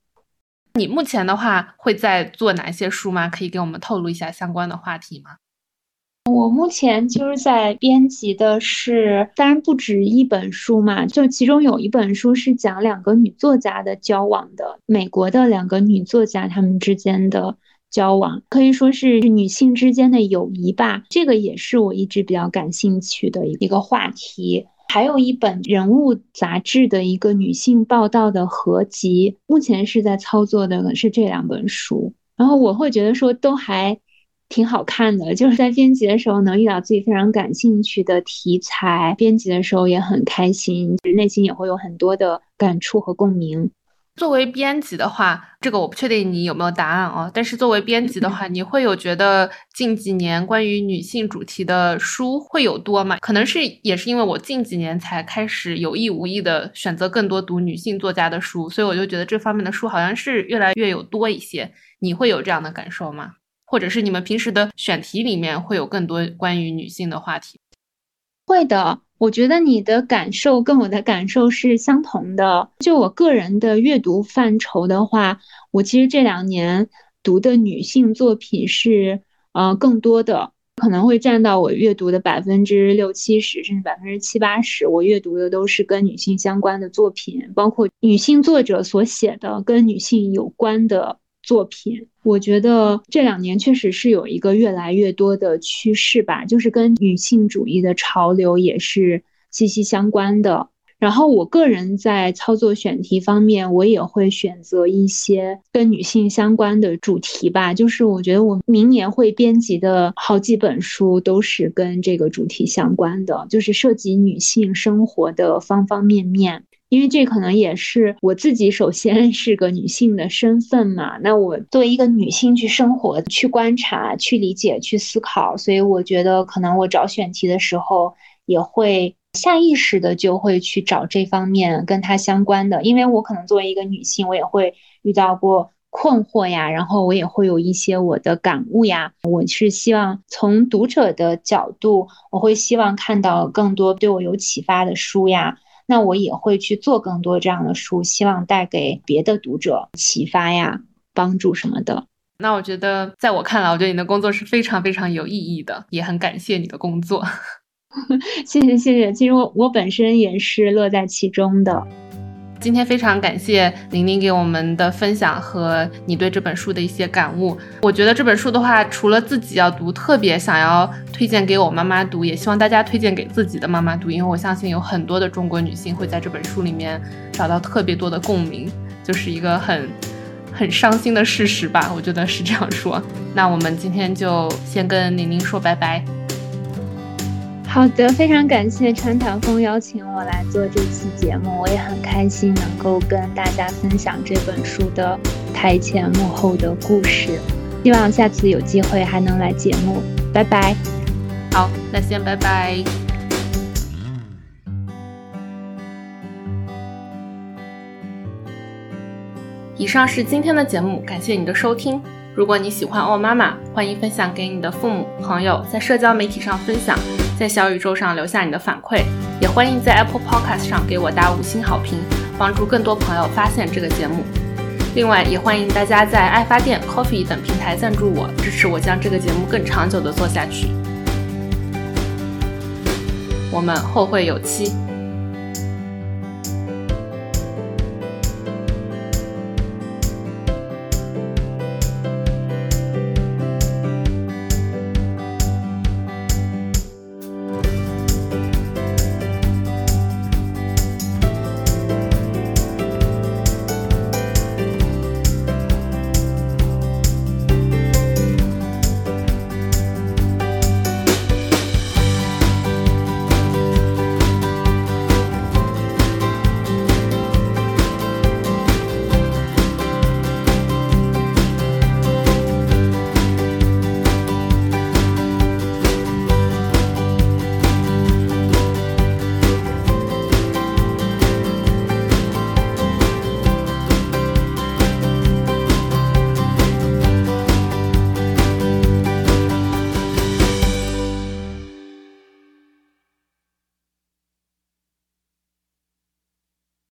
你目前的话会在做哪些书吗？可以给我们透露一下相关的话题吗？我目前就是在编辑的是，当然不止一本书嘛，就其中有一本书是讲两个女作家的交往的，美国的两个女作家她们之间的交往，可以说是女性之间的友谊吧。这个也是我一直比较感兴趣的一个话题。还有一本人物杂志的一个女性报道的合集，目前是在操作的是这两本书，然后我会觉得说都还。挺好看的，就是在编辑的时候能遇到自己非常感兴趣的题材，编辑的时候也很开心，内心也会有很多的感触和共鸣。作为编辑的话，这个我不确定你有没有答案哦。但是作为编辑的话，你会有觉得近几年关于女性主题的书会有多吗？可能是也是因为我近几年才开始有意无意的选择更多读女性作家的书，所以我就觉得这方面的书好像是越来越有多一些。你会有这样的感受吗？或者是你们平时的选题里面会有更多关于女性的话题？会的，我觉得你的感受跟我的感受是相同的。就我个人的阅读范畴的话，我其实这两年读的女性作品是呃更多的，可能会占到我阅读的百分之六七十，甚至百分之七八十。我阅读的都是跟女性相关的作品，包括女性作者所写的跟女性有关的。作品，我觉得这两年确实是有一个越来越多的趋势吧，就是跟女性主义的潮流也是息息相关的。然后我个人在操作选题方面，我也会选择一些跟女性相关的主题吧。就是我觉得我明年会编辑的好几本书都是跟这个主题相关的，就是涉及女性生活的方方面面。因为这可能也是我自己首先是个女性的身份嘛，那我作为一个女性去生活、去观察、去理解、去思考，所以我觉得可能我找选题的时候也会下意识的就会去找这方面跟它相关的，因为我可能作为一个女性，我也会遇到过困惑呀，然后我也会有一些我的感悟呀，我是希望从读者的角度，我会希望看到更多对我有启发的书呀。那我也会去做更多这样的书，希望带给别的读者启发呀、帮助什么的。那我觉得，在我看来，我觉得你的工作是非常非常有意义的，也很感谢你的工作。谢谢谢谢，其实我我本身也是乐在其中的。今天非常感谢玲玲给我们的分享和你对这本书的一些感悟。我觉得这本书的话，除了自己要读，特别想要推荐给我妈妈读，也希望大家推荐给自己的妈妈读，因为我相信有很多的中国女性会在这本书里面找到特别多的共鸣，就是一个很很伤心的事实吧。我觉得是这样说。那我们今天就先跟玲玲说拜拜。好的，非常感谢川台风邀请我来做这期节目，我也很开心能够跟大家分享这本书的台前幕后的故事。希望下次有机会还能来节目，拜拜。好，那先拜拜。以上是今天的节目，感谢你的收听。如果你喜欢奥妈妈，欢迎分享给你的父母、朋友，在社交媒体上分享，在小宇宙上留下你的反馈，也欢迎在 Apple Podcast 上给我打五星好评，帮助更多朋友发现这个节目。另外，也欢迎大家在爱发电、Coffee 等平台赞助我，支持我将这个节目更长久的做下去。我们后会有期。